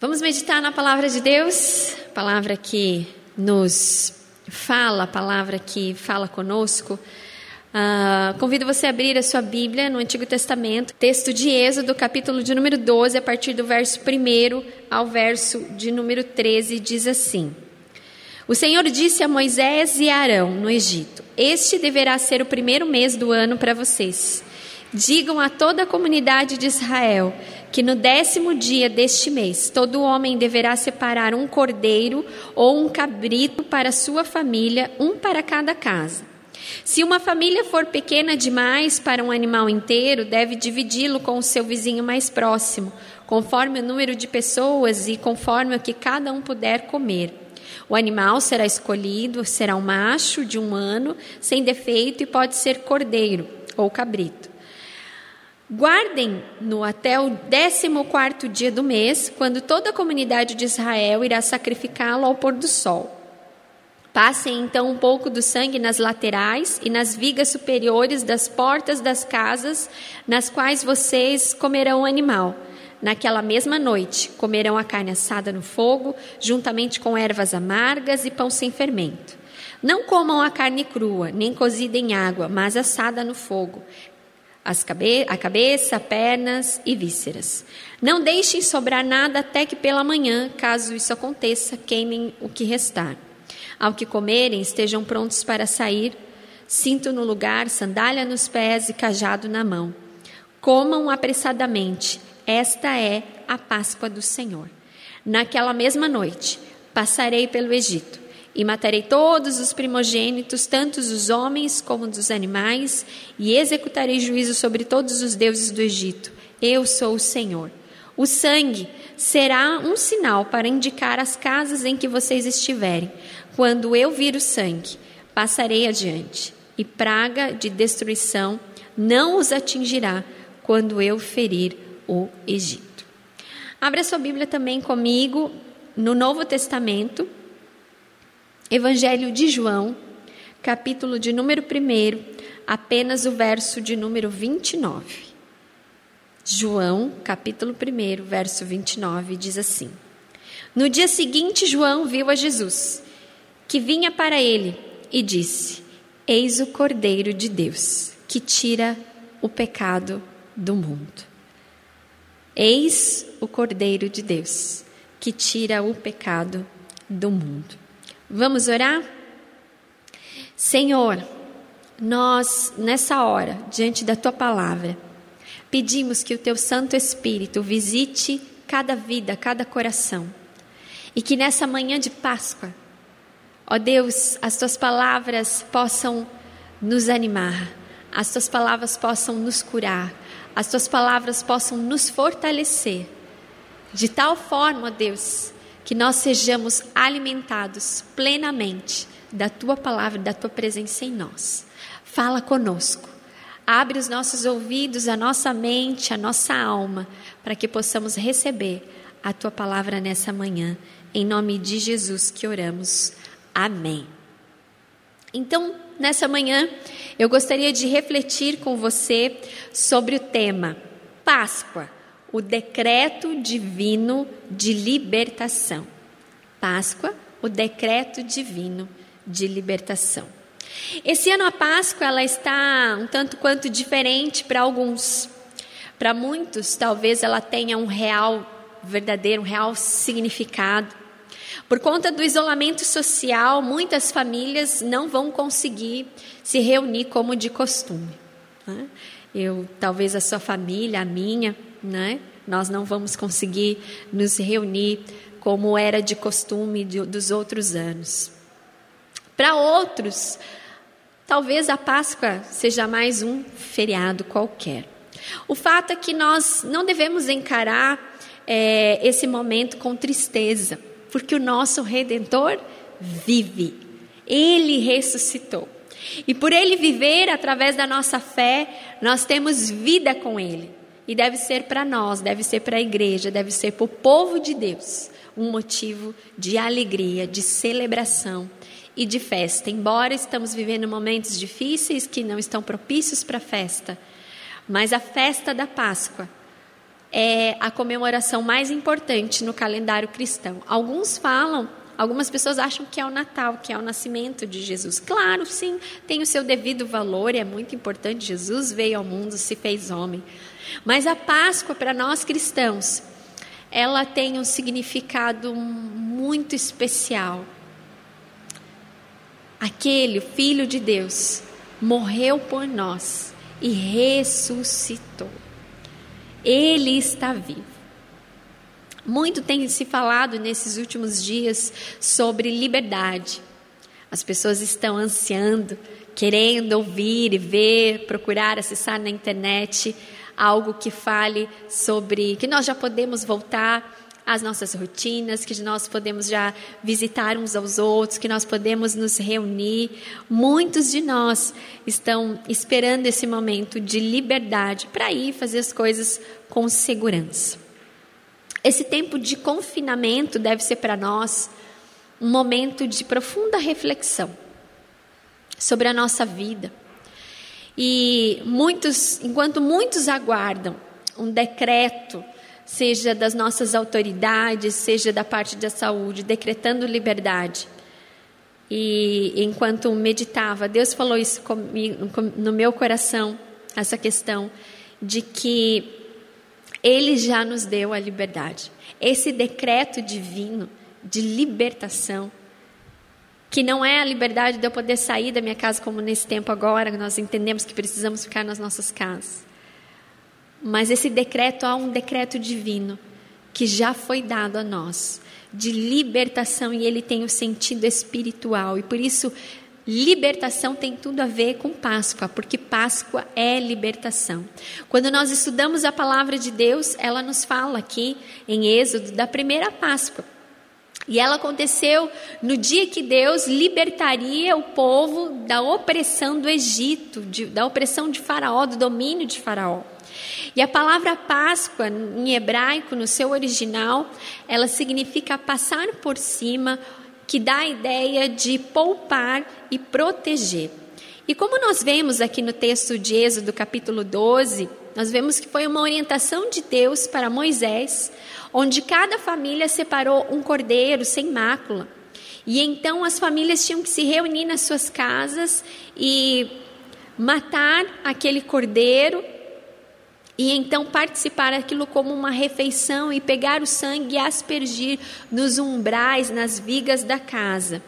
Vamos meditar na palavra de Deus, palavra que nos fala, palavra que fala conosco. Uh, convido você a abrir a sua Bíblia no Antigo Testamento, texto de Êxodo, capítulo de número 12, a partir do verso 1 ao verso de número 13, diz assim: O Senhor disse a Moisés e a Arão no Egito: Este deverá ser o primeiro mês do ano para vocês. Digam a toda a comunidade de Israel que no décimo dia deste mês todo homem deverá separar um cordeiro ou um cabrito para sua família, um para cada casa. Se uma família for pequena demais para um animal inteiro, deve dividi-lo com o seu vizinho mais próximo, conforme o número de pessoas e conforme o que cada um puder comer. O animal será escolhido, será um macho de um ano, sem defeito, e pode ser cordeiro ou cabrito. Guardem-no até o 14 dia do mês, quando toda a comunidade de Israel irá sacrificá-lo ao pôr do sol. Passem então um pouco do sangue nas laterais e nas vigas superiores das portas das casas nas quais vocês comerão o animal. Naquela mesma noite, comerão a carne assada no fogo, juntamente com ervas amargas e pão sem fermento. Não comam a carne crua, nem cozida em água, mas assada no fogo, cabe a cabeça, pernas e vísceras. Não deixem sobrar nada até que pela manhã, caso isso aconteça, queimem o que restar. Ao que comerem, estejam prontos para sair, cinto no lugar, sandália nos pés e cajado na mão. Comam apressadamente, esta é a Páscoa do Senhor. Naquela mesma noite, passarei pelo Egito e matarei todos os primogênitos, tanto os homens como dos animais, e executarei juízo sobre todos os deuses do Egito. Eu sou o Senhor. O sangue será um sinal para indicar as casas em que vocês estiverem. Quando eu vir o sangue, passarei adiante, e praga de destruição não os atingirá quando eu ferir o Egito. Abra sua Bíblia também comigo no Novo Testamento, Evangelho de João, capítulo de número 1, apenas o verso de número 29. João, capítulo 1, verso 29, diz assim: No dia seguinte, João viu a Jesus, que vinha para ele, e disse: Eis o Cordeiro de Deus, que tira o pecado do mundo. Eis o Cordeiro de Deus, que tira o pecado do mundo. Vamos orar? Senhor, nós, nessa hora, diante da tua palavra, pedimos que o teu Santo Espírito visite cada vida, cada coração, e que nessa manhã de Páscoa, ó Deus, as tuas palavras possam nos animar, as tuas palavras possam nos curar, as tuas palavras possam nos fortalecer, de tal forma, ó Deus, que nós sejamos alimentados plenamente da tua palavra, da tua presença em nós. Fala conosco. Abre os nossos ouvidos, a nossa mente, a nossa alma, para que possamos receber a tua palavra nessa manhã. Em nome de Jesus que oramos. Amém. Então, nessa manhã, eu gostaria de refletir com você sobre o tema Páscoa o decreto divino de libertação. Páscoa, o decreto divino de libertação. Esse ano a Páscoa ela está um tanto quanto diferente para alguns. Para muitos, talvez ela tenha um real verdadeiro, um real significado. Por conta do isolamento social, muitas famílias não vão conseguir se reunir como de costume. Né? Eu, talvez a sua família, a minha, né? Nós não vamos conseguir nos reunir como era de costume de, dos outros anos. Para outros, talvez a Páscoa seja mais um feriado qualquer. O fato é que nós não devemos encarar é, esse momento com tristeza, porque o nosso Redentor vive, ele ressuscitou. E por ele viver através da nossa fé, nós temos vida com ele. E deve ser para nós, deve ser para a igreja, deve ser para o povo de Deus um motivo de alegria, de celebração e de festa. Embora estamos vivendo momentos difíceis que não estão propícios para festa, mas a festa da Páscoa é a comemoração mais importante no calendário cristão. Alguns falam, algumas pessoas acham que é o Natal, que é o nascimento de Jesus. Claro, sim, tem o seu devido valor, é muito importante. Jesus veio ao mundo, se fez homem. Mas a Páscoa, para nós cristãos, ela tem um significado muito especial. Aquele Filho de Deus morreu por nós e ressuscitou. Ele está vivo. Muito tem se falado nesses últimos dias sobre liberdade. As pessoas estão ansiando, querendo ouvir e ver, procurar acessar na internet algo que fale sobre que nós já podemos voltar as nossas rotinas, que nós podemos já visitar uns aos outros, que nós podemos nos reunir. Muitos de nós estão esperando esse momento de liberdade para ir fazer as coisas com segurança. Esse tempo de confinamento deve ser para nós um momento de profunda reflexão sobre a nossa vida. E muitos, enquanto muitos aguardam um decreto seja das nossas autoridades, seja da parte da saúde, decretando liberdade. E enquanto meditava, Deus falou isso comigo, no meu coração, essa questão de que Ele já nos deu a liberdade. Esse decreto divino de libertação, que não é a liberdade de eu poder sair da minha casa como nesse tempo agora, nós entendemos que precisamos ficar nas nossas casas. Mas esse decreto há um decreto divino que já foi dado a nós de libertação e ele tem o um sentido espiritual e por isso libertação tem tudo a ver com Páscoa, porque Páscoa é libertação. Quando nós estudamos a palavra de Deus, ela nos fala aqui em Êxodo da primeira Páscoa. E ela aconteceu no dia que Deus libertaria o povo da opressão do Egito, de, da opressão de Faraó, do domínio de Faraó. E a palavra Páscoa, em hebraico, no seu original, ela significa passar por cima, que dá a ideia de poupar e proteger. E como nós vemos aqui no texto de Êxodo, capítulo 12, nós vemos que foi uma orientação de Deus para Moisés, onde cada família separou um cordeiro sem mácula. E então as famílias tinham que se reunir nas suas casas e matar aquele cordeiro e então participar daquilo como uma refeição e pegar o sangue e aspergir nos umbrais, nas vigas da casa.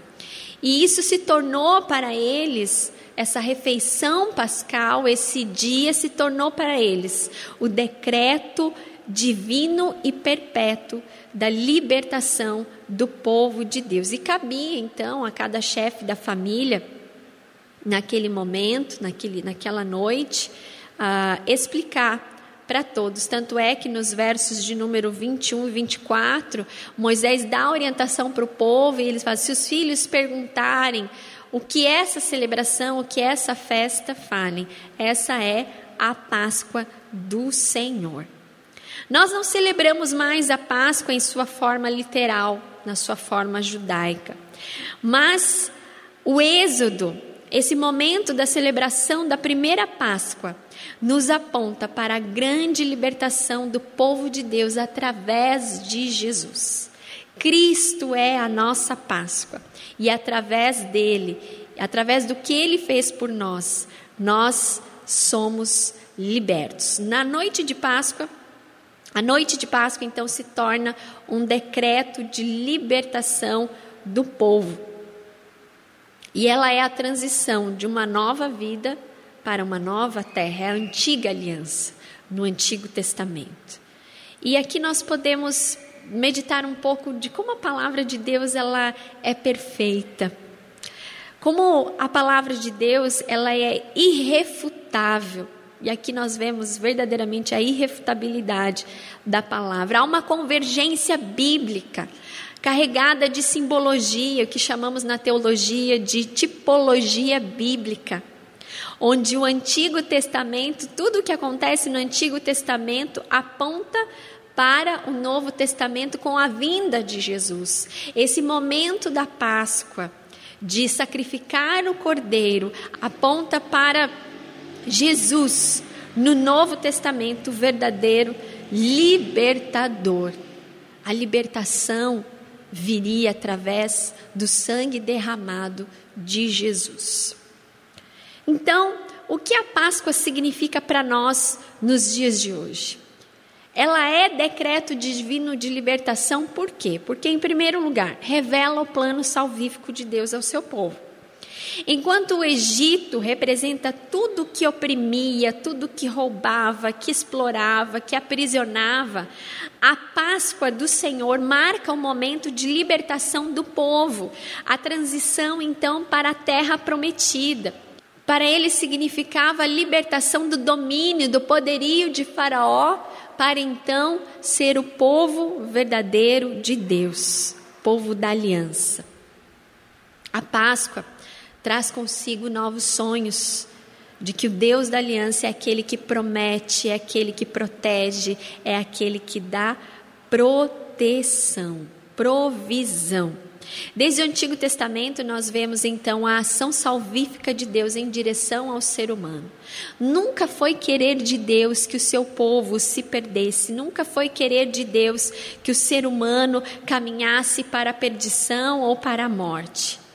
E isso se tornou para eles, essa refeição pascal, esse dia se tornou para eles o decreto divino e perpétuo da libertação do povo de Deus. E cabia então a cada chefe da família, naquele momento, naquele, naquela noite, uh, explicar para todos. Tanto é que nos versos de número 21 e 24, Moisés dá orientação para o povo e eles falam: se os filhos perguntarem o que é essa celebração, o que é essa festa, falem: essa é a Páscoa do Senhor. Nós não celebramos mais a Páscoa em sua forma literal, na sua forma judaica, mas o Êxodo, esse momento da celebração da primeira Páscoa, nos aponta para a grande libertação do povo de Deus através de Jesus. Cristo é a nossa Páscoa e através dele, através do que ele fez por nós, nós somos libertos. Na noite de Páscoa, a noite de Páscoa então se torna um decreto de libertação do povo. E ela é a transição de uma nova vida para uma nova terra, é a antiga aliança, no Antigo Testamento. E aqui nós podemos meditar um pouco de como a palavra de Deus ela é perfeita. Como a palavra de Deus ela é irrefutável. E aqui nós vemos verdadeiramente a irrefutabilidade da palavra. Há uma convergência bíblica carregada de simbologia, que chamamos na teologia de tipologia bíblica onde o Antigo Testamento, tudo o que acontece no Antigo Testamento aponta para o Novo Testamento com a vinda de Jesus. Esse momento da Páscoa, de sacrificar o cordeiro, aponta para Jesus no Novo Testamento, verdadeiro libertador. A libertação viria através do sangue derramado de Jesus. Então, o que a Páscoa significa para nós nos dias de hoje? Ela é decreto divino de libertação, por quê? Porque, em primeiro lugar, revela o plano salvífico de Deus ao seu povo. Enquanto o Egito representa tudo que oprimia, tudo que roubava, que explorava, que aprisionava, a Páscoa do Senhor marca o momento de libertação do povo, a transição então para a terra prometida. Para ele significava a libertação do domínio, do poderio de Faraó, para então ser o povo verdadeiro de Deus, povo da aliança. A Páscoa traz consigo novos sonhos, de que o Deus da aliança é aquele que promete, é aquele que protege, é aquele que dá proteção, provisão. Desde o Antigo Testamento, nós vemos então a ação salvífica de Deus em direção ao ser humano. Nunca foi querer de Deus que o seu povo se perdesse, nunca foi querer de Deus que o ser humano caminhasse para a perdição ou para a morte.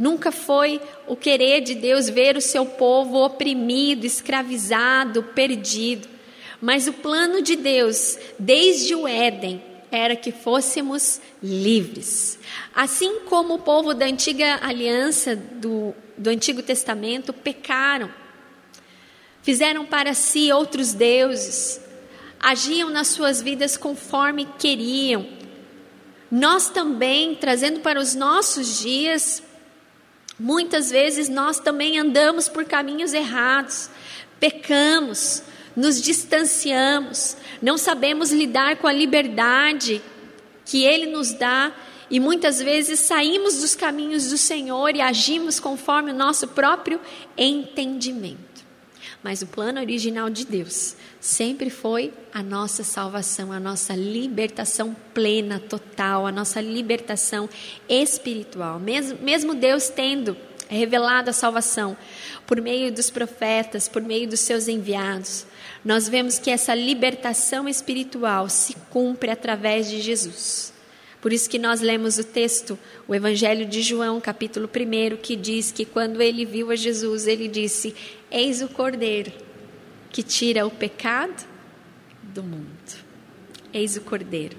Nunca foi o querer de Deus ver o seu povo oprimido, escravizado, perdido. Mas o plano de Deus, desde o Éden, era que fôssemos livres. Assim como o povo da antiga aliança, do, do Antigo Testamento, pecaram, fizeram para si outros deuses, agiam nas suas vidas conforme queriam. Nós também, trazendo para os nossos dias, muitas vezes nós também andamos por caminhos errados, pecamos, nos distanciamos, não sabemos lidar com a liberdade que Ele nos dá e muitas vezes saímos dos caminhos do Senhor e agimos conforme o nosso próprio entendimento. Mas o plano original de Deus sempre foi a nossa salvação, a nossa libertação plena, total, a nossa libertação espiritual. Mesmo, mesmo Deus tendo revelado a salvação por meio dos profetas, por meio dos seus enviados, nós vemos que essa libertação espiritual se cumpre através de Jesus. Por isso que nós lemos o texto, o Evangelho de João, capítulo 1, que diz que quando ele viu a Jesus, ele disse: Eis o Cordeiro que tira o pecado do mundo. Eis o Cordeiro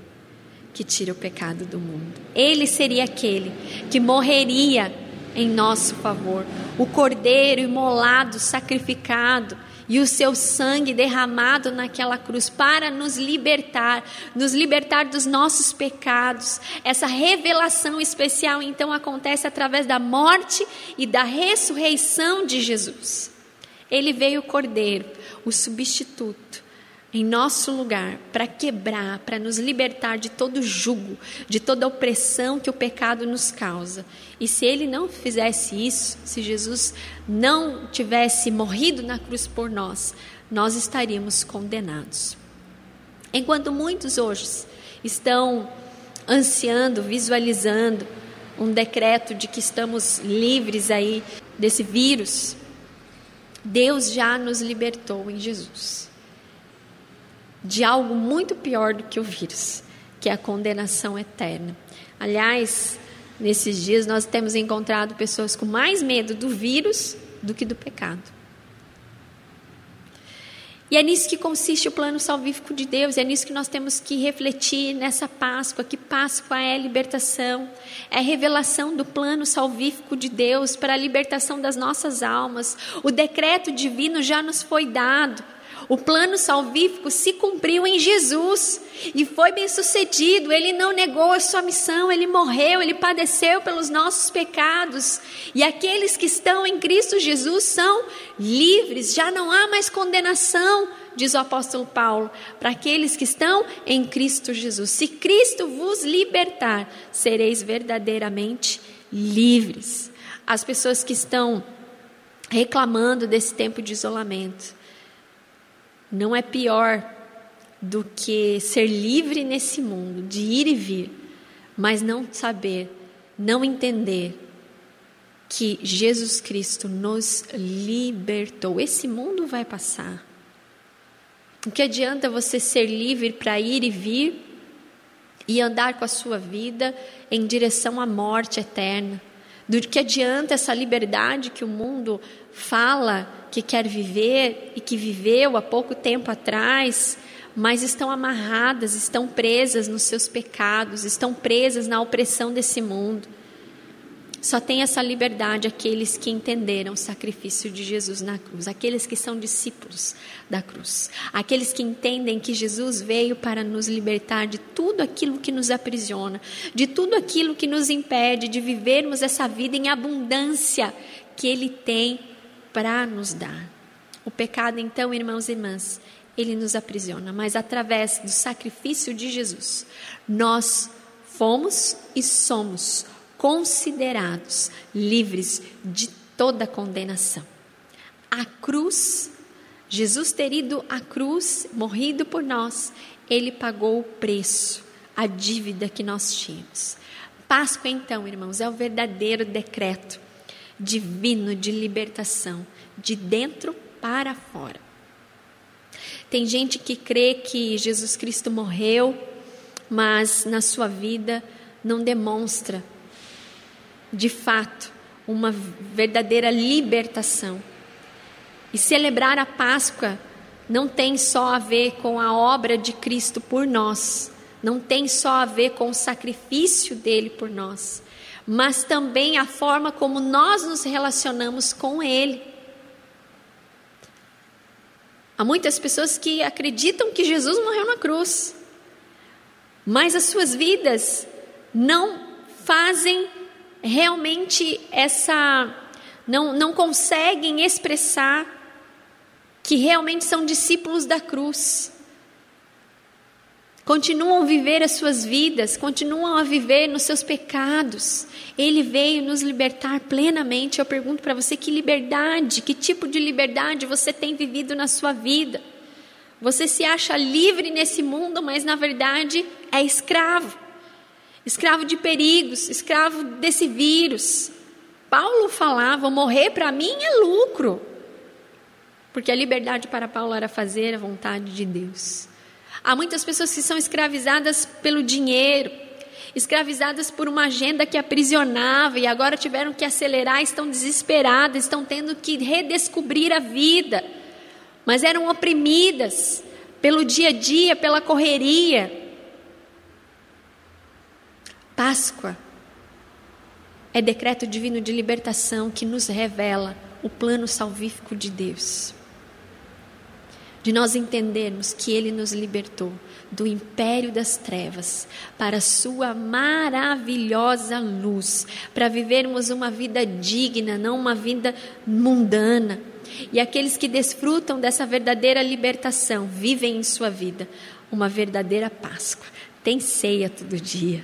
que tira o pecado do mundo. Ele seria aquele que morreria em nosso favor, o Cordeiro imolado, sacrificado e o seu sangue derramado naquela cruz para nos libertar, nos libertar dos nossos pecados. Essa revelação especial então acontece através da morte e da ressurreição de Jesus. Ele veio o Cordeiro, o substituto, em nosso lugar para quebrar, para nos libertar de todo jugo, de toda opressão que o pecado nos causa. E se ele não fizesse isso, se Jesus não tivesse morrido na cruz por nós, nós estaríamos condenados. Enquanto muitos hoje estão ansiando, visualizando um decreto de que estamos livres aí desse vírus, Deus já nos libertou em Jesus de algo muito pior do que o vírus, que é a condenação eterna. Aliás, nesses dias nós temos encontrado pessoas com mais medo do vírus do que do pecado. E é nisso que consiste o plano salvífico de Deus, é nisso que nós temos que refletir nessa Páscoa, que Páscoa é libertação, é revelação do plano salvífico de Deus para a libertação das nossas almas. O decreto divino já nos foi dado. O plano salvífico se cumpriu em Jesus e foi bem sucedido. Ele não negou a sua missão, ele morreu, ele padeceu pelos nossos pecados. E aqueles que estão em Cristo Jesus são livres, já não há mais condenação, diz o apóstolo Paulo, para aqueles que estão em Cristo Jesus. Se Cristo vos libertar, sereis verdadeiramente livres. As pessoas que estão reclamando desse tempo de isolamento, não é pior do que ser livre nesse mundo, de ir e vir, mas não saber, não entender que Jesus Cristo nos libertou. Esse mundo vai passar. O que adianta você ser livre para ir e vir e andar com a sua vida em direção à morte eterna? Do que adianta essa liberdade que o mundo fala que quer viver e que viveu há pouco tempo atrás, mas estão amarradas, estão presas nos seus pecados, estão presas na opressão desse mundo? Só tem essa liberdade aqueles que entenderam o sacrifício de Jesus na cruz, aqueles que são discípulos da cruz, aqueles que entendem que Jesus veio para nos libertar de tudo aquilo que nos aprisiona, de tudo aquilo que nos impede de vivermos essa vida em abundância que Ele tem para nos dar. O pecado, então, irmãos e irmãs, ele nos aprisiona, mas através do sacrifício de Jesus, nós fomos e somos considerados livres de toda condenação. A cruz, Jesus ter ido à cruz, morrido por nós, ele pagou o preço, a dívida que nós tínhamos. Páscoa, então, irmãos, é o verdadeiro decreto divino de libertação, de dentro para fora. Tem gente que crê que Jesus Cristo morreu, mas na sua vida não demonstra de fato, uma verdadeira libertação. E celebrar a Páscoa não tem só a ver com a obra de Cristo por nós, não tem só a ver com o sacrifício dele por nós, mas também a forma como nós nos relacionamos com ele. Há muitas pessoas que acreditam que Jesus morreu na cruz, mas as suas vidas não fazem realmente essa não, não conseguem expressar que realmente são discípulos da cruz. Continuam a viver as suas vidas, continuam a viver nos seus pecados. Ele veio nos libertar plenamente. Eu pergunto para você que liberdade, que tipo de liberdade você tem vivido na sua vida? Você se acha livre nesse mundo, mas na verdade é escravo escravo de perigos, escravo desse vírus. Paulo falava: morrer para mim é lucro. Porque a liberdade para Paulo era fazer a vontade de Deus. Há muitas pessoas que são escravizadas pelo dinheiro, escravizadas por uma agenda que aprisionava e agora tiveram que acelerar, estão desesperadas, estão tendo que redescobrir a vida, mas eram oprimidas pelo dia a dia, pela correria, Páscoa é decreto divino de libertação que nos revela o plano salvífico de Deus. De nós entendermos que Ele nos libertou do império das trevas para a Sua maravilhosa luz, para vivermos uma vida digna, não uma vida mundana. E aqueles que desfrutam dessa verdadeira libertação vivem em sua vida uma verdadeira Páscoa. Tem ceia todo dia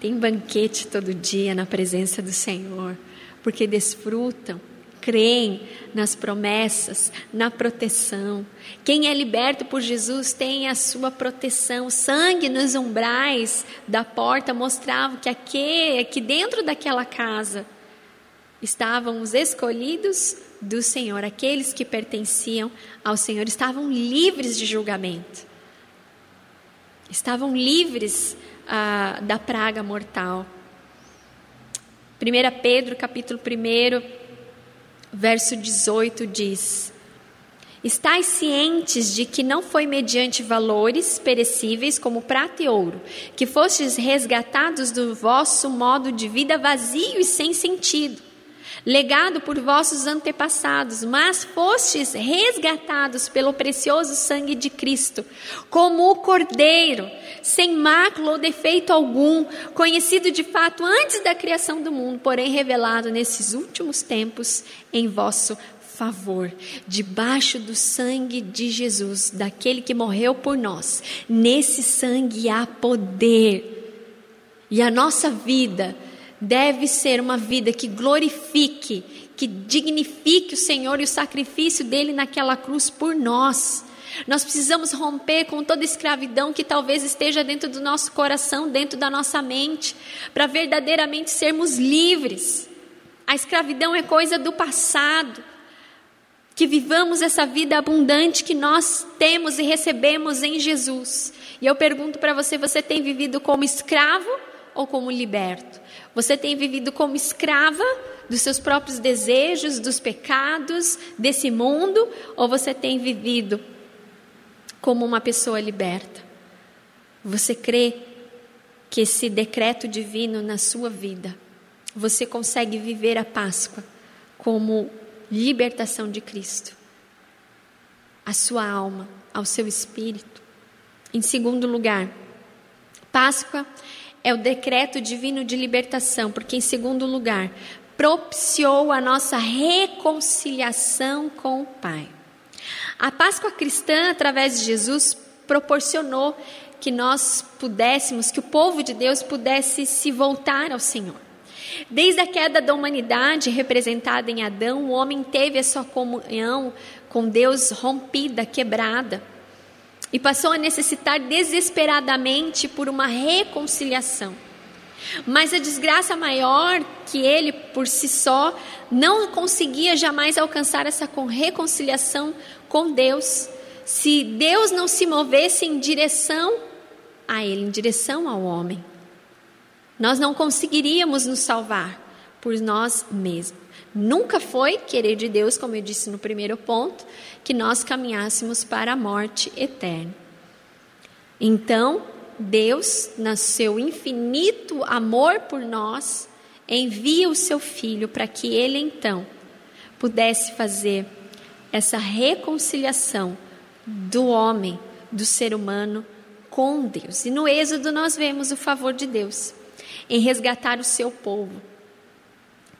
tem banquete todo dia na presença do Senhor, porque desfrutam, creem nas promessas, na proteção. Quem é liberto por Jesus tem a sua proteção. Sangue nos umbrais da porta mostrava que aqui, que dentro daquela casa estavam os escolhidos do Senhor, aqueles que pertenciam ao Senhor, estavam livres de julgamento. Estavam livres ah, da praga mortal. 1 Pedro, capítulo 1, verso 18 diz: Estais cientes de que não foi mediante valores perecíveis como prata e ouro, que fostes resgatados do vosso modo de vida vazio e sem sentido, legado por vossos antepassados, mas fostes resgatados pelo precioso sangue de Cristo, como o Cordeiro, sem mácula ou defeito algum, conhecido de fato antes da criação do mundo, porém revelado nesses últimos tempos em vosso favor, debaixo do sangue de Jesus, daquele que morreu por nós. Nesse sangue há poder. E a nossa vida deve ser uma vida que glorifique, que dignifique o Senhor e o sacrifício dele naquela cruz por nós. Nós precisamos romper com toda escravidão que talvez esteja dentro do nosso coração, dentro da nossa mente, para verdadeiramente sermos livres. A escravidão é coisa do passado. que vivamos essa vida abundante que nós temos e recebemos em Jesus. E eu pergunto para você: você tem vivido como escravo ou como liberto? Você tem vivido como escrava dos seus próprios desejos, dos pecados, desse mundo, ou você tem vivido como uma pessoa liberta? Você crê que esse decreto divino na sua vida, você consegue viver a Páscoa como libertação de Cristo, a sua alma, ao seu espírito. Em segundo lugar, Páscoa é o decreto divino de libertação, porque, em segundo lugar, propiciou a nossa reconciliação com o Pai. A Páscoa cristã, através de Jesus, proporcionou que nós pudéssemos, que o povo de Deus pudesse se voltar ao Senhor. Desde a queda da humanidade representada em Adão, o homem teve a sua comunhão com Deus rompida, quebrada, e passou a necessitar desesperadamente por uma reconciliação. Mas a desgraça maior que ele, por si só, não conseguia jamais alcançar essa reconciliação com Deus, se Deus não se movesse em direção a ele, em direção ao homem. Nós não conseguiríamos nos salvar por nós mesmos. Nunca foi querer de Deus, como eu disse no primeiro ponto, que nós caminhássemos para a morte eterna. Então, Deus, no seu infinito amor por nós, envia o seu filho para que ele então pudesse fazer essa reconciliação do homem, do ser humano com Deus. E no Êxodo nós vemos o favor de Deus em resgatar o seu povo,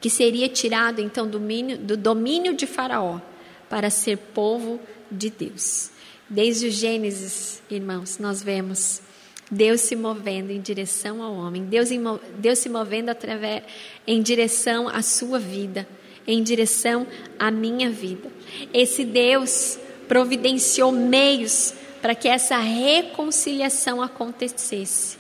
que seria tirado então do domínio, do domínio de Faraó para ser povo de Deus. Desde o Gênesis, irmãos, nós vemos Deus se movendo em direção ao homem, Deus, Deus se movendo através, em direção à sua vida, em direção à minha vida. Esse Deus providenciou meios para que essa reconciliação acontecesse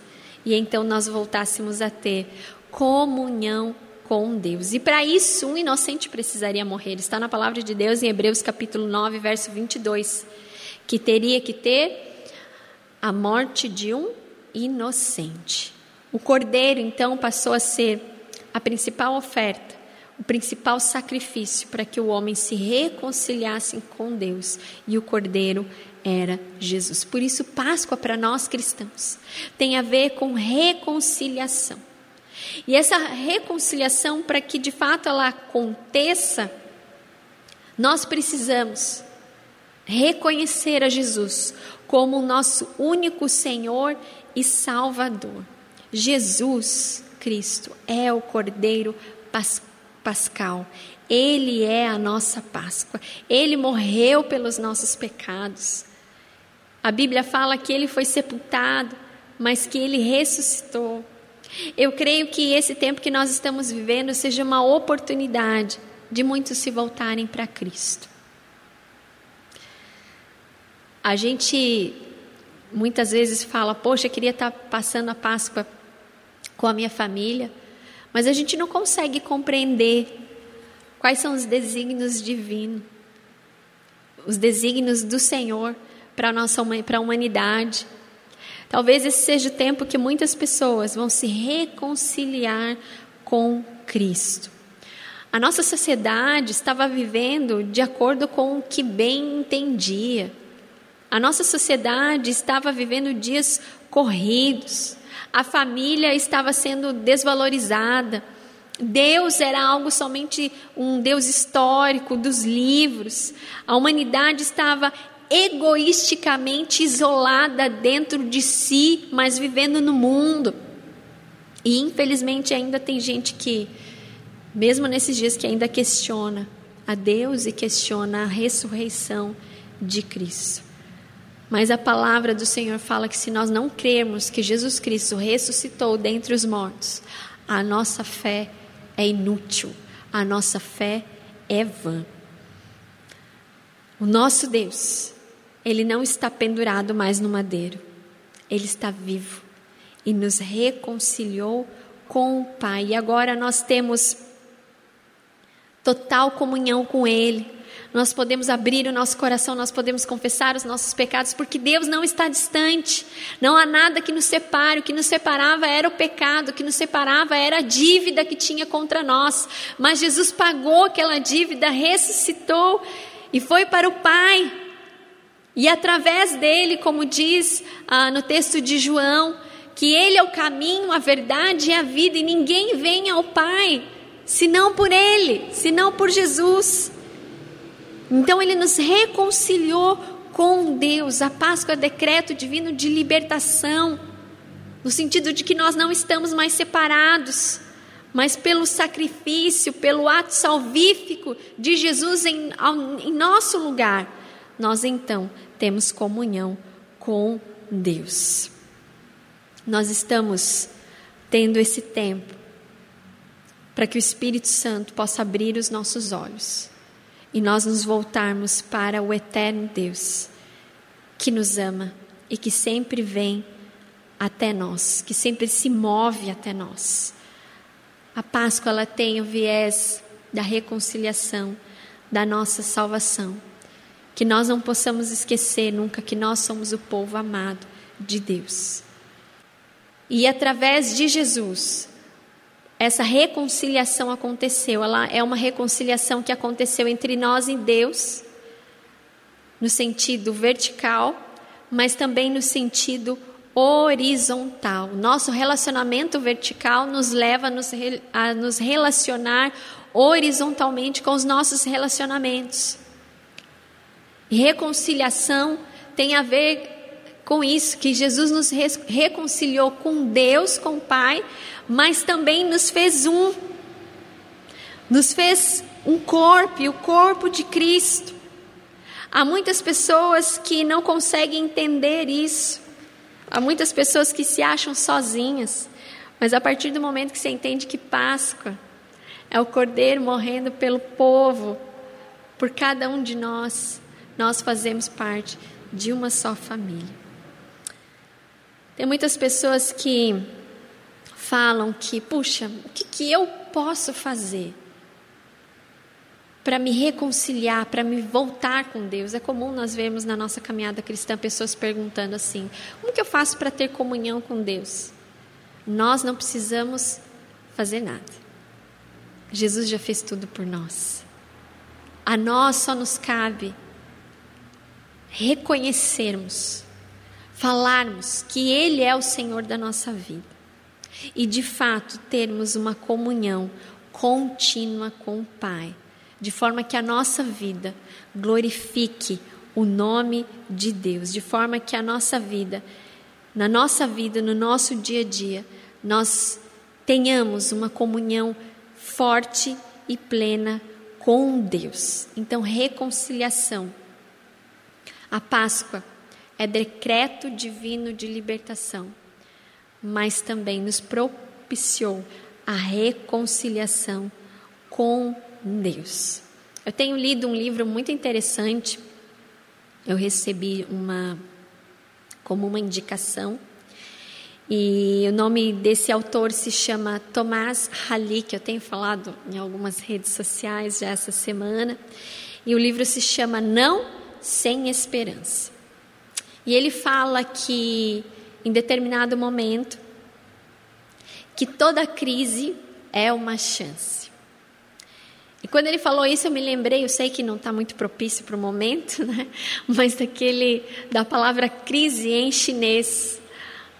e então nós voltássemos a ter comunhão com Deus. E para isso, um inocente precisaria morrer. Está na palavra de Deus em Hebreus capítulo 9, verso 22, que teria que ter a morte de um inocente. O cordeiro, então, passou a ser a principal oferta, o principal sacrifício para que o homem se reconciliasse com Deus. E o cordeiro era Jesus. Por isso, Páscoa para nós cristãos tem a ver com reconciliação. E essa reconciliação, para que de fato ela aconteça, nós precisamos reconhecer a Jesus como o nosso único Senhor e Salvador. Jesus Cristo é o Cordeiro Pascal. Ele é a nossa Páscoa. Ele morreu pelos nossos pecados. A Bíblia fala que ele foi sepultado, mas que ele ressuscitou. Eu creio que esse tempo que nós estamos vivendo seja uma oportunidade de muitos se voltarem para Cristo. A gente muitas vezes fala, poxa, queria estar passando a Páscoa com a minha família, mas a gente não consegue compreender quais são os desígnios divinos, os desígnios do Senhor para a nossa para a humanidade. Talvez esse seja o tempo que muitas pessoas vão se reconciliar com Cristo. A nossa sociedade estava vivendo de acordo com o que bem entendia. A nossa sociedade estava vivendo dias corridos. A família estava sendo desvalorizada. Deus era algo somente um Deus histórico dos livros. A humanidade estava egoisticamente isolada dentro de si, mas vivendo no mundo. E infelizmente ainda tem gente que, mesmo nesses dias, que ainda questiona a Deus e questiona a ressurreição de Cristo. Mas a palavra do Senhor fala que se nós não crermos que Jesus Cristo ressuscitou dentre os mortos, a nossa fé é inútil, a nossa fé é vã. O nosso Deus, ele não está pendurado mais no madeiro. Ele está vivo e nos reconciliou com o Pai. E agora nós temos total comunhão com Ele. nós podemos abrir o nosso coração, nós podemos confessar os nossos pecados, porque Deus não está distante. Não há nada que nos separe. O que nos separava era o pecado, o que nos separava era a dívida que tinha contra nós. Mas Jesus pagou aquela dívida, ressuscitou e foi para o Pai. E através dele, como diz ah, no texto de João, que Ele é o caminho, a verdade e a vida, e ninguém vem ao Pai senão por Ele, senão por Jesus. Então Ele nos reconciliou com Deus. A Páscoa é decreto divino de libertação, no sentido de que nós não estamos mais separados, mas pelo sacrifício, pelo ato salvífico de Jesus em, em nosso lugar, nós então temos comunhão com Deus. Nós estamos tendo esse tempo para que o Espírito Santo possa abrir os nossos olhos e nós nos voltarmos para o eterno Deus que nos ama e que sempre vem até nós, que sempre se move até nós. A Páscoa ela tem o viés da reconciliação, da nossa salvação. Que nós não possamos esquecer nunca que nós somos o povo amado de Deus. E através de Jesus, essa reconciliação aconteceu. Ela é uma reconciliação que aconteceu entre nós e Deus, no sentido vertical, mas também no sentido horizontal. Nosso relacionamento vertical nos leva a nos, a nos relacionar horizontalmente com os nossos relacionamentos. E reconciliação tem a ver com isso, que Jesus nos reconciliou com Deus, com o Pai, mas também nos fez um. Nos fez um corpo, o corpo de Cristo. Há muitas pessoas que não conseguem entender isso. Há muitas pessoas que se acham sozinhas. Mas a partir do momento que você entende que Páscoa é o Cordeiro morrendo pelo povo, por cada um de nós, nós fazemos parte de uma só família. Tem muitas pessoas que falam que, puxa, o que, que eu posso fazer para me reconciliar, para me voltar com Deus? É comum nós vermos na nossa caminhada cristã pessoas perguntando assim: como que eu faço para ter comunhão com Deus? Nós não precisamos fazer nada. Jesus já fez tudo por nós. A nós só nos cabe reconhecermos falarmos que Ele é o Senhor da nossa vida e de fato termos uma comunhão contínua com o Pai, de forma que a nossa vida glorifique o nome de Deus, de forma que a nossa vida, na nossa vida, no nosso dia a dia, nós tenhamos uma comunhão forte e plena com Deus. Então, reconciliação. A Páscoa é decreto divino de libertação, mas também nos propiciou a reconciliação com Deus. Eu tenho lido um livro muito interessante, eu recebi uma como uma indicação. E o nome desse autor se chama Tomás Halik, eu tenho falado em algumas redes sociais já essa semana. E o livro se chama Não Sem Esperança. E ele fala que, em determinado momento, que toda crise é uma chance. E quando ele falou isso, eu me lembrei, eu sei que não está muito propício para o momento, né? mas daquele, da palavra crise em chinês,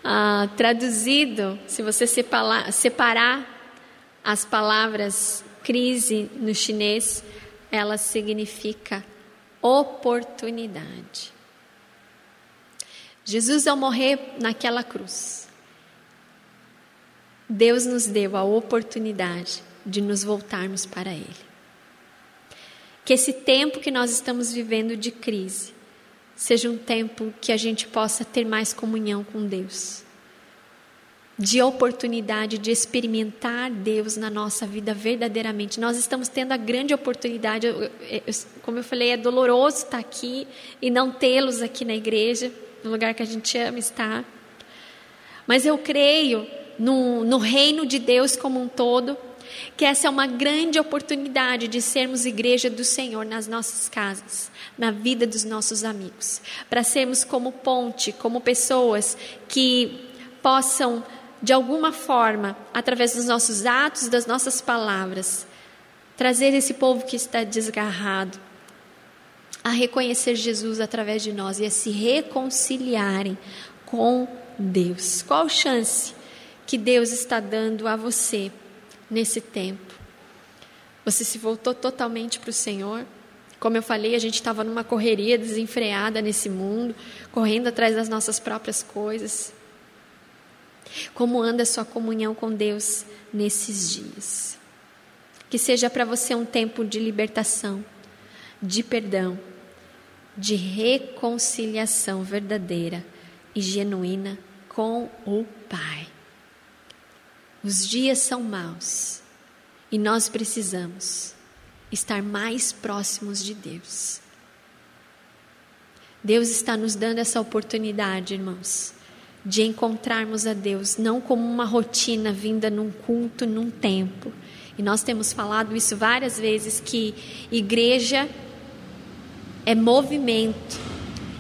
ah, traduzido, se você separar, separar as palavras crise no chinês, ela significa oportunidade. Jesus, ao morrer naquela cruz, Deus nos deu a oportunidade de nos voltarmos para Ele. Que esse tempo que nós estamos vivendo de crise seja um tempo que a gente possa ter mais comunhão com Deus, de oportunidade de experimentar Deus na nossa vida verdadeiramente. Nós estamos tendo a grande oportunidade, como eu falei, é doloroso estar aqui e não tê-los aqui na igreja no lugar que a gente ama estar. Mas eu creio no, no reino de Deus como um todo, que essa é uma grande oportunidade de sermos igreja do Senhor nas nossas casas, na vida dos nossos amigos, para sermos como ponte, como pessoas que possam, de alguma forma, através dos nossos atos, das nossas palavras, trazer esse povo que está desgarrado a reconhecer Jesus através de nós e a se reconciliarem com Deus. Qual chance que Deus está dando a você nesse tempo? Você se voltou totalmente para o Senhor? Como eu falei, a gente estava numa correria desenfreada nesse mundo, correndo atrás das nossas próprias coisas. Como anda a sua comunhão com Deus nesses dias? Que seja para você um tempo de libertação, de perdão, de reconciliação verdadeira e genuína com o Pai. Os dias são maus e nós precisamos estar mais próximos de Deus. Deus está nos dando essa oportunidade, irmãos, de encontrarmos a Deus não como uma rotina vinda num culto, num tempo. E nós temos falado isso várias vezes que igreja é movimento.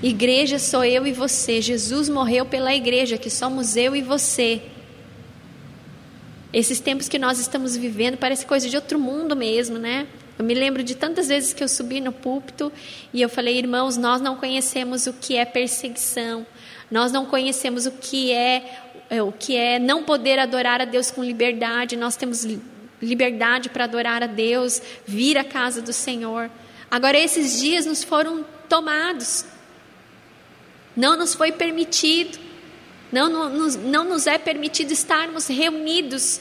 Igreja sou eu e você. Jesus morreu pela igreja, que somos eu e você. Esses tempos que nós estamos vivendo parece coisa de outro mundo mesmo, né? Eu me lembro de tantas vezes que eu subi no púlpito e eu falei, irmãos, nós não conhecemos o que é perseguição, nós não conhecemos o que é, é o que é não poder adorar a Deus com liberdade. Nós temos liberdade para adorar a Deus, vir à casa do Senhor. Agora, esses dias nos foram tomados, não nos foi permitido, não, não, não nos é permitido estarmos reunidos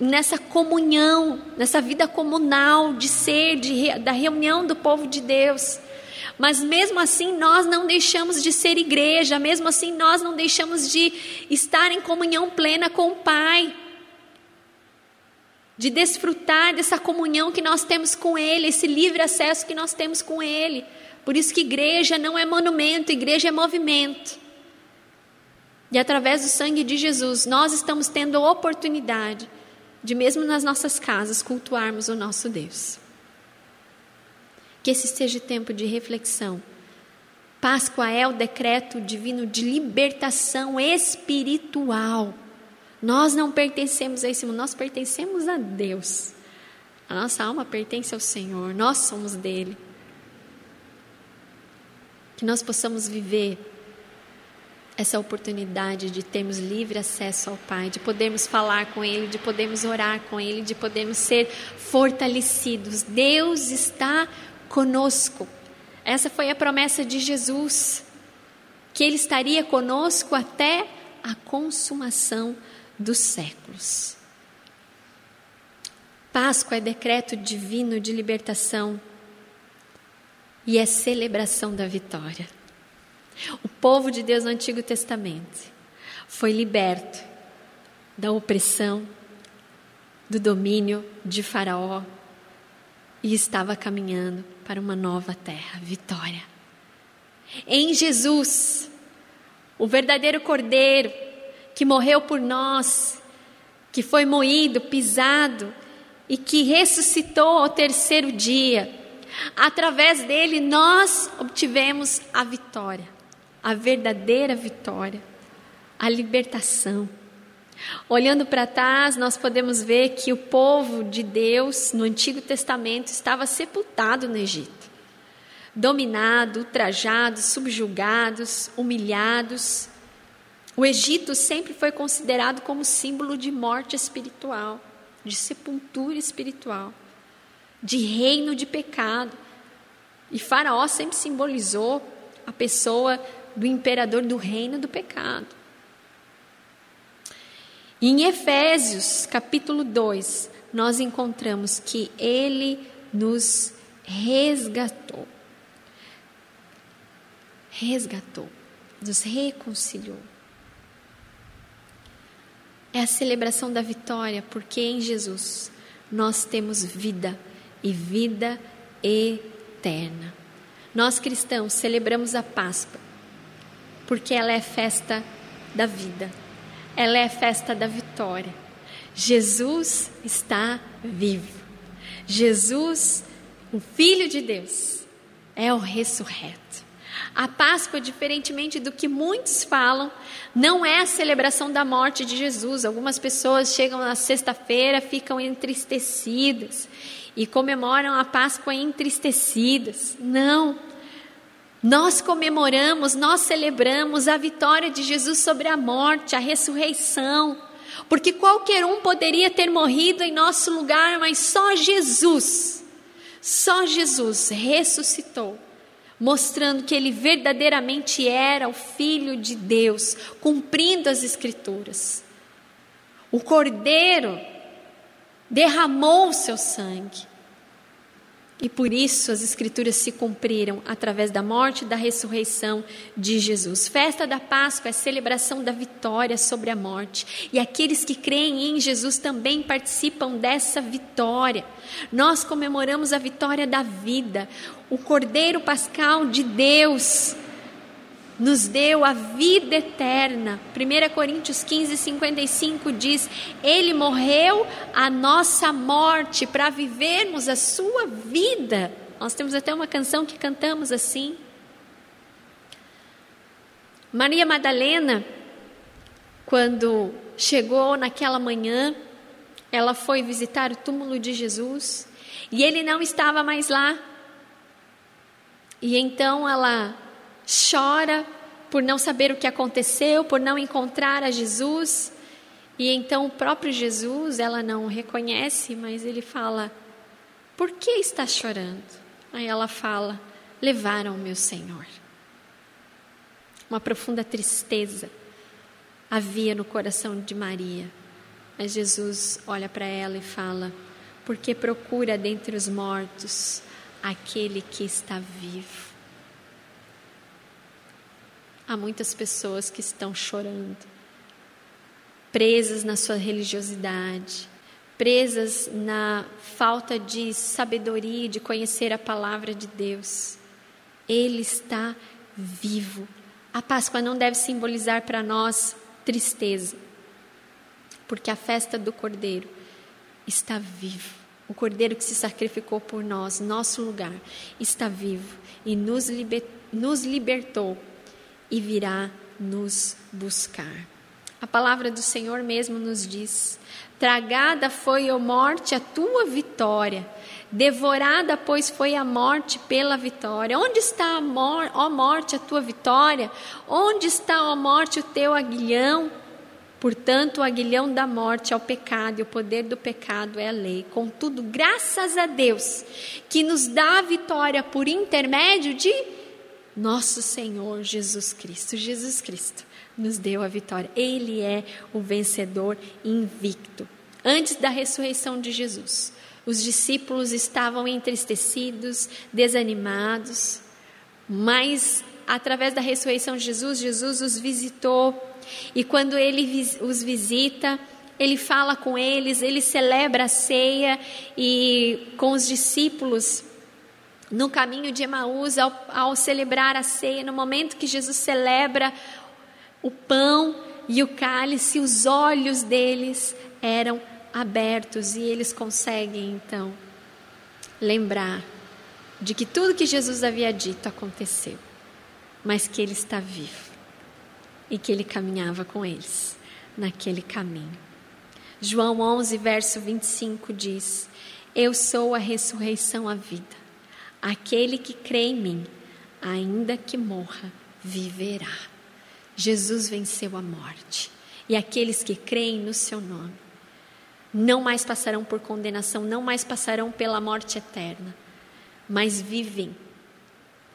nessa comunhão, nessa vida comunal de ser, de, da reunião do povo de Deus. Mas mesmo assim nós não deixamos de ser igreja, mesmo assim nós não deixamos de estar em comunhão plena com o Pai de desfrutar dessa comunhão que nós temos com Ele, esse livre acesso que nós temos com Ele. Por isso que igreja não é monumento, igreja é movimento. E através do sangue de Jesus, nós estamos tendo a oportunidade de, mesmo nas nossas casas, cultuarmos o nosso Deus. Que esse seja tempo de reflexão. Páscoa é o decreto divino de libertação espiritual. Nós não pertencemos a esse mundo, nós pertencemos a Deus. A nossa alma pertence ao Senhor, nós somos dele. Que nós possamos viver essa oportunidade de termos livre acesso ao Pai, de podermos falar com Ele, de podermos orar com Ele, de podermos ser fortalecidos. Deus está conosco. Essa foi a promessa de Jesus, que Ele estaria conosco até a consumação dos séculos. Páscoa é decreto divino de libertação e é celebração da vitória. O povo de Deus no Antigo Testamento foi liberto da opressão, do domínio de Faraó e estava caminhando para uma nova terra, vitória. Em Jesus, o verdadeiro Cordeiro, que morreu por nós, que foi moído, pisado e que ressuscitou ao terceiro dia. Através dele nós obtivemos a vitória, a verdadeira vitória, a libertação. Olhando para trás, nós podemos ver que o povo de Deus no Antigo Testamento estava sepultado no Egito, dominado, ultrajado, subjugados, humilhados, o Egito sempre foi considerado como símbolo de morte espiritual, de sepultura espiritual, de reino de pecado. E Faraó sempre simbolizou a pessoa do imperador do reino do pecado. Em Efésios, capítulo 2, nós encontramos que ele nos resgatou. Resgatou, nos reconciliou é a celebração da vitória, porque em Jesus nós temos vida e vida eterna. Nós cristãos celebramos a Páscoa porque ela é festa da vida, ela é festa da vitória. Jesus está vivo. Jesus, o Filho de Deus, é o ressurreto. A Páscoa, diferentemente do que muitos falam, não é a celebração da morte de Jesus. Algumas pessoas chegam na sexta-feira, ficam entristecidas e comemoram a Páscoa entristecidas. Não. Nós comemoramos, nós celebramos a vitória de Jesus sobre a morte, a ressurreição. Porque qualquer um poderia ter morrido em nosso lugar, mas só Jesus, só Jesus ressuscitou, mostrando que ele verdadeiramente era o Filho de Deus, cumprindo as Escrituras. O Cordeiro derramou o seu sangue e por isso as Escrituras se cumpriram através da morte e da ressurreição de Jesus. Festa da Páscoa é celebração da vitória sobre a morte. E aqueles que creem em Jesus também participam dessa vitória. Nós comemoramos a vitória da vida, o Cordeiro Pascal de Deus nos deu a vida eterna. 1 Coríntios 15, 55 diz: Ele morreu a nossa morte para vivermos a sua vida. Nós temos até uma canção que cantamos assim. Maria Madalena, quando chegou naquela manhã, ela foi visitar o túmulo de Jesus e ele não estava mais lá. E então ela chora por não saber o que aconteceu, por não encontrar a Jesus. E então o próprio Jesus, ela não reconhece, mas ele fala: Por que está chorando? Aí ela fala: Levaram meu Senhor. Uma profunda tristeza havia no coração de Maria. Mas Jesus olha para ela e fala: Porque procura dentre os mortos aquele que está vivo. Há muitas pessoas que estão chorando, presas na sua religiosidade, presas na falta de sabedoria, de conhecer a palavra de Deus. Ele está vivo. A Páscoa não deve simbolizar para nós tristeza, porque a festa do Cordeiro está vivo. O Cordeiro que se sacrificou por nós, nosso lugar, está vivo e nos, liber, nos libertou e virá nos buscar. A palavra do Senhor mesmo nos diz: Tragada foi, a morte, a tua vitória, devorada, pois, foi a morte pela vitória. Onde está, a mor ó morte, a tua vitória? Onde está, ó morte, o teu aguilhão? Portanto, o aguilhão da morte é o pecado, e o poder do pecado é a lei. Contudo, graças a Deus, que nos dá a vitória por intermédio de nosso Senhor Jesus Cristo. Jesus Cristo nos deu a vitória. Ele é o vencedor invicto. Antes da ressurreição de Jesus, os discípulos estavam entristecidos, desanimados, mas através da ressurreição de Jesus, Jesus os visitou. E quando ele os visita, ele fala com eles, ele celebra a ceia e com os discípulos no caminho de Emaús, ao, ao celebrar a ceia, no momento que Jesus celebra o pão e o cálice, os olhos deles eram abertos e eles conseguem então lembrar de que tudo que Jesus havia dito aconteceu, mas que ele está vivo e que ele caminhava com eles naquele caminho. João 11, verso 25 diz: Eu sou a ressurreição, a vida. Aquele que crê em mim, ainda que morra, viverá. Jesus venceu a morte. E aqueles que creem no seu nome não mais passarão por condenação, não mais passarão pela morte eterna, mas vivem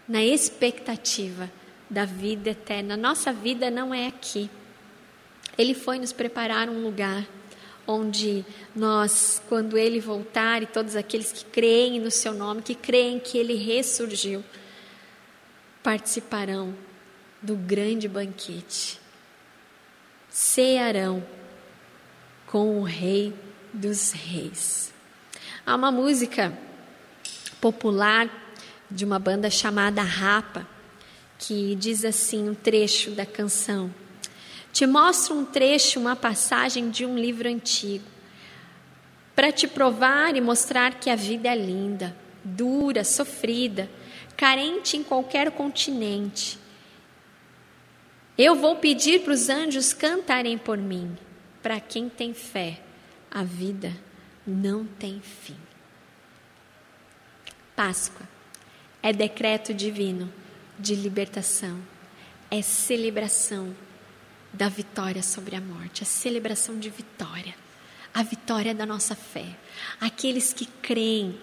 na expectativa da vida eterna. Nossa vida não é aqui. Ele foi nos preparar um lugar onde nós, quando Ele voltar, e todos aqueles que creem no Seu nome, que creem que Ele ressurgiu, participarão do grande banquete, cearão com o Rei dos Reis. Há uma música popular de uma banda chamada Rapa, que diz assim um trecho da canção. Te mostro um trecho, uma passagem de um livro antigo. para te provar e mostrar que a vida é linda, dura, sofrida, carente em qualquer continente. Eu vou pedir para os anjos cantarem por mim. Para quem tem fé, a vida não tem fim. Páscoa é decreto divino de libertação, é celebração da vitória sobre a morte, a celebração de vitória, a vitória da nossa fé. Aqueles que creem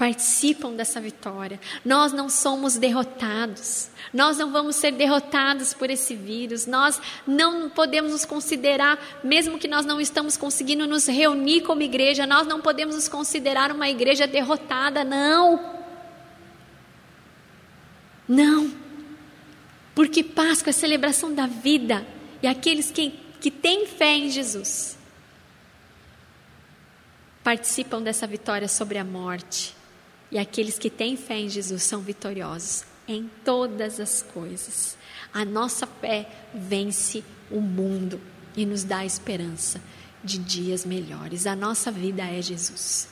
participam dessa vitória. Nós não somos derrotados. Nós não vamos ser derrotados por esse vírus. Nós não podemos nos considerar, mesmo que nós não estamos conseguindo nos reunir como igreja, nós não podemos nos considerar uma igreja derrotada, não. Não. Porque Páscoa é a celebração da vida e aqueles que, que têm fé em Jesus participam dessa vitória sobre a morte. E aqueles que têm fé em Jesus são vitoriosos em todas as coisas. A nossa fé vence o mundo e nos dá esperança de dias melhores. A nossa vida é Jesus.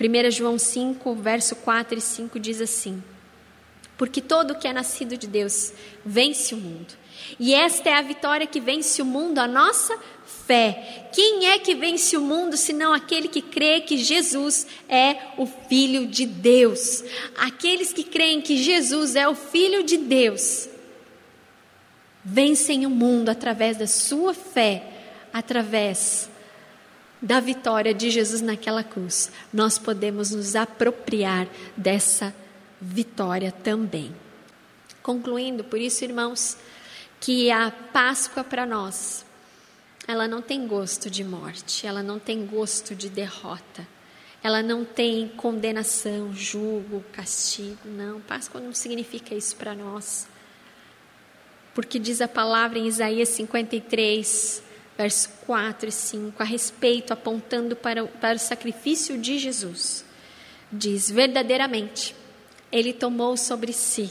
1 João 5, verso 4 e 5 diz assim: Porque todo que é nascido de Deus vence o mundo. E esta é a vitória que vence o mundo, a nossa fé. Quem é que vence o mundo senão aquele que crê que Jesus é o Filho de Deus? Aqueles que creem que Jesus é o Filho de Deus vencem o mundo através da sua fé, através da vitória de Jesus naquela cruz. Nós podemos nos apropriar dessa vitória também. Concluindo, por isso, irmãos, que a Páscoa para nós ela não tem gosto de morte, ela não tem gosto de derrota, ela não tem condenação, julgo, castigo, não. Páscoa não significa isso para nós. Porque diz a palavra em Isaías 53, verso 4 e 5, a respeito, apontando para, para o sacrifício de Jesus. Diz: verdadeiramente, Ele tomou sobre si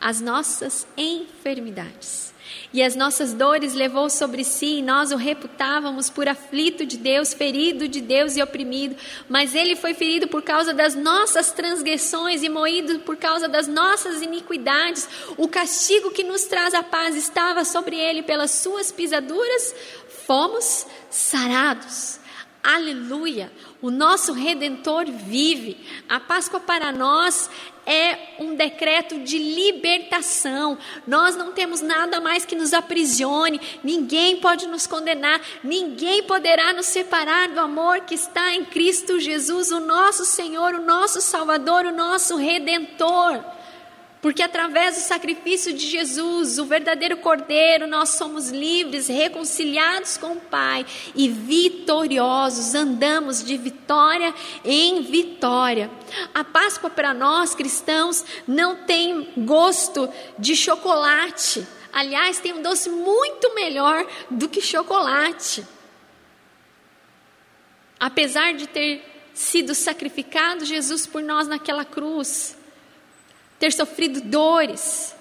as nossas enfermidades e as nossas dores levou sobre si, e nós o reputávamos por aflito de Deus, ferido de Deus e oprimido. Mas ele foi ferido por causa das nossas transgressões e moído por causa das nossas iniquidades. O castigo que nos traz a paz estava sobre ele, pelas suas pisaduras fomos sarados. Aleluia! O nosso redentor vive. A Páscoa para nós é um decreto de libertação. Nós não temos nada mais que nos aprisione, ninguém pode nos condenar, ninguém poderá nos separar do amor que está em Cristo Jesus, o nosso Senhor, o nosso Salvador, o nosso redentor. Porque através do sacrifício de Jesus, o verdadeiro Cordeiro, nós somos livres, reconciliados com o Pai e vitoriosos, andamos de vitória em vitória. A Páscoa para nós cristãos não tem gosto de chocolate. Aliás, tem um doce muito melhor do que chocolate. Apesar de ter sido sacrificado Jesus por nós naquela cruz, ter sofrido dores.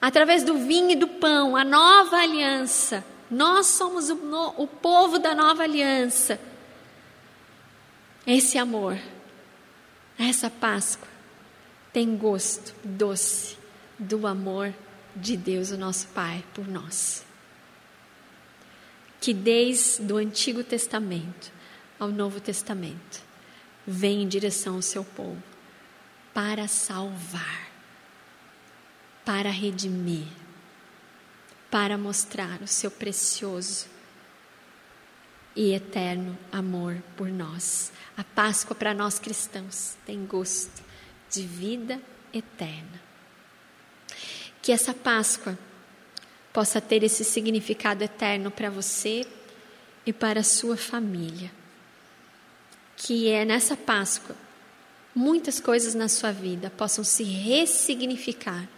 Através do vinho e do pão, a nova aliança, nós somos o, no, o povo da nova aliança. Esse amor, essa Páscoa, tem gosto doce do amor de Deus, o nosso Pai, por nós. Que desde o Antigo Testamento ao Novo Testamento vem em direção ao seu povo para salvar, para redimir, para mostrar o seu precioso e eterno amor por nós. A Páscoa para nós cristãos tem gosto de vida eterna. Que essa Páscoa possa ter esse significado eterno para você e para a sua família. Que é nessa Páscoa muitas coisas na sua vida possam se ressignificar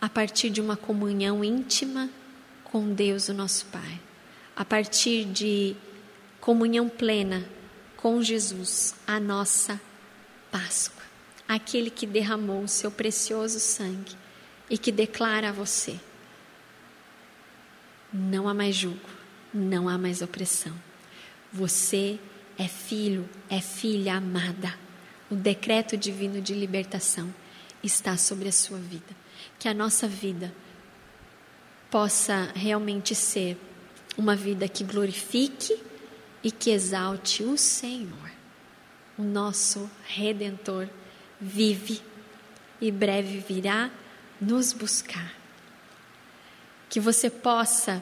a partir de uma comunhão íntima com Deus, o nosso Pai, a partir de comunhão plena com Jesus, a nossa Páscoa, aquele que derramou o seu precioso sangue e que declara a você: não há mais julgo, não há mais opressão, Você é filho, é filha amada. O decreto divino de libertação está sobre a sua vida. Que a nossa vida possa realmente ser uma vida que glorifique e que exalte o Senhor. O nosso redentor vive e breve virá nos buscar. Que você possa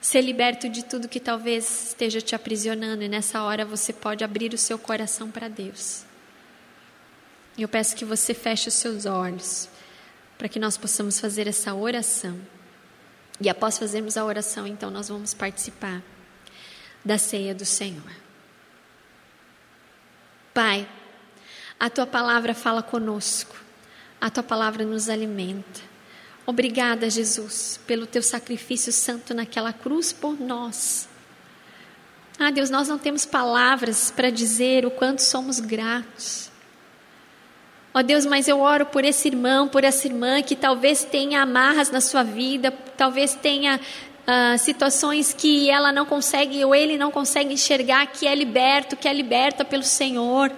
ser liberto de tudo que talvez esteja te aprisionando e nessa hora você pode abrir o seu coração para Deus. Eu peço que você feche os seus olhos para que nós possamos fazer essa oração. E após fazermos a oração, então nós vamos participar da ceia do Senhor. Pai, a tua palavra fala conosco, a tua palavra nos alimenta. Obrigada, Jesus, pelo teu sacrifício santo naquela cruz por nós. Ah, Deus, nós não temos palavras para dizer o quanto somos gratos. Ó Deus, mas eu oro por esse irmão, por essa irmã que talvez tenha amarras na sua vida, talvez tenha uh, situações que ela não consegue ou ele não consegue enxergar que é liberto, que é liberta pelo Senhor.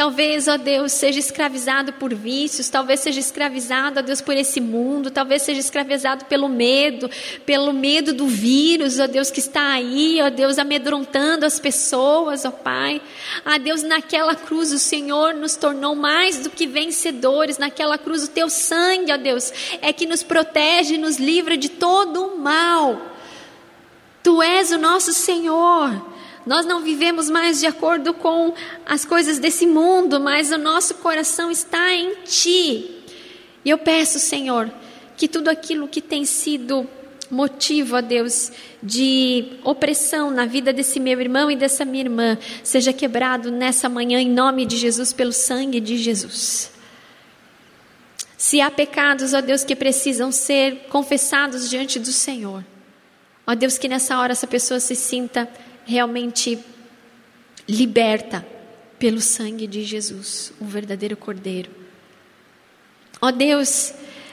Talvez, ó Deus, seja escravizado por vícios, talvez seja escravizado, ó Deus, por esse mundo, talvez seja escravizado pelo medo, pelo medo do vírus, ó Deus, que está aí, ó Deus, amedrontando as pessoas, ó Pai. Ah, Deus, naquela cruz o Senhor nos tornou mais do que vencedores, naquela cruz o teu sangue, ó Deus, é que nos protege e nos livra de todo o mal. Tu és o nosso Senhor. Nós não vivemos mais de acordo com as coisas desse mundo, mas o nosso coração está em Ti. E eu peço, Senhor, que tudo aquilo que tem sido motivo, ó Deus, de opressão na vida desse meu irmão e dessa minha irmã, seja quebrado nessa manhã em nome de Jesus, pelo sangue de Jesus. Se há pecados, ó Deus, que precisam ser confessados diante do Senhor, ó Deus, que nessa hora essa pessoa se sinta realmente liberta pelo sangue de Jesus, o verdadeiro Cordeiro. Ó Deus,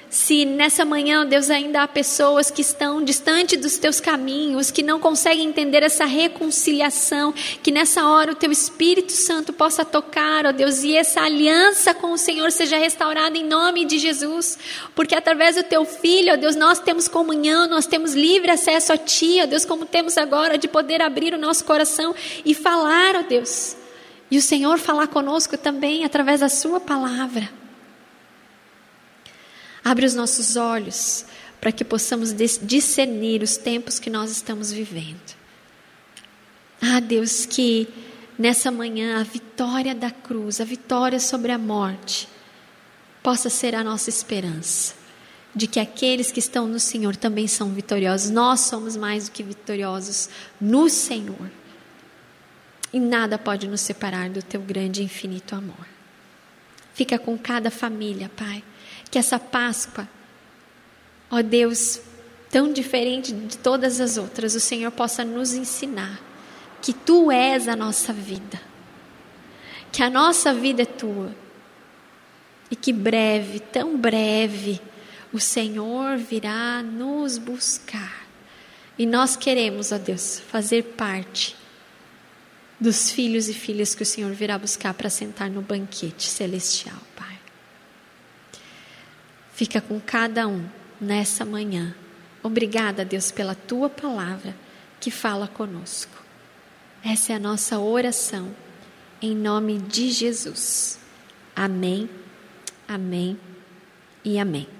se nessa manhã, Deus, ainda há pessoas que estão distante dos teus caminhos, que não conseguem entender essa reconciliação, que nessa hora o teu Espírito Santo possa tocar, ó Deus, e essa aliança com o Senhor seja restaurada em nome de Jesus, porque através do teu Filho, ó Deus, nós temos comunhão, nós temos livre acesso a Ti, ó Deus, como temos agora de poder abrir o nosso coração e falar, ó Deus, e o Senhor falar conosco também através da Sua palavra. Abre os nossos olhos para que possamos discernir os tempos que nós estamos vivendo. Ah, Deus, que nessa manhã a vitória da cruz, a vitória sobre a morte, possa ser a nossa esperança. De que aqueles que estão no Senhor também são vitoriosos. Nós somos mais do que vitoriosos no Senhor. E nada pode nos separar do teu grande e infinito amor. Fica com cada família, Pai que essa Páscoa, ó Deus, tão diferente de todas as outras, o Senhor possa nos ensinar que Tu és a nossa vida, que a nossa vida é Tua e que breve, tão breve, o Senhor virá nos buscar. E nós queremos, ó Deus, fazer parte dos filhos e filhas que o Senhor virá buscar para sentar no banquete celestial, Pai. Fica com cada um nessa manhã. Obrigada, Deus, pela tua palavra que fala conosco. Essa é a nossa oração, em nome de Jesus. Amém, amém e amém.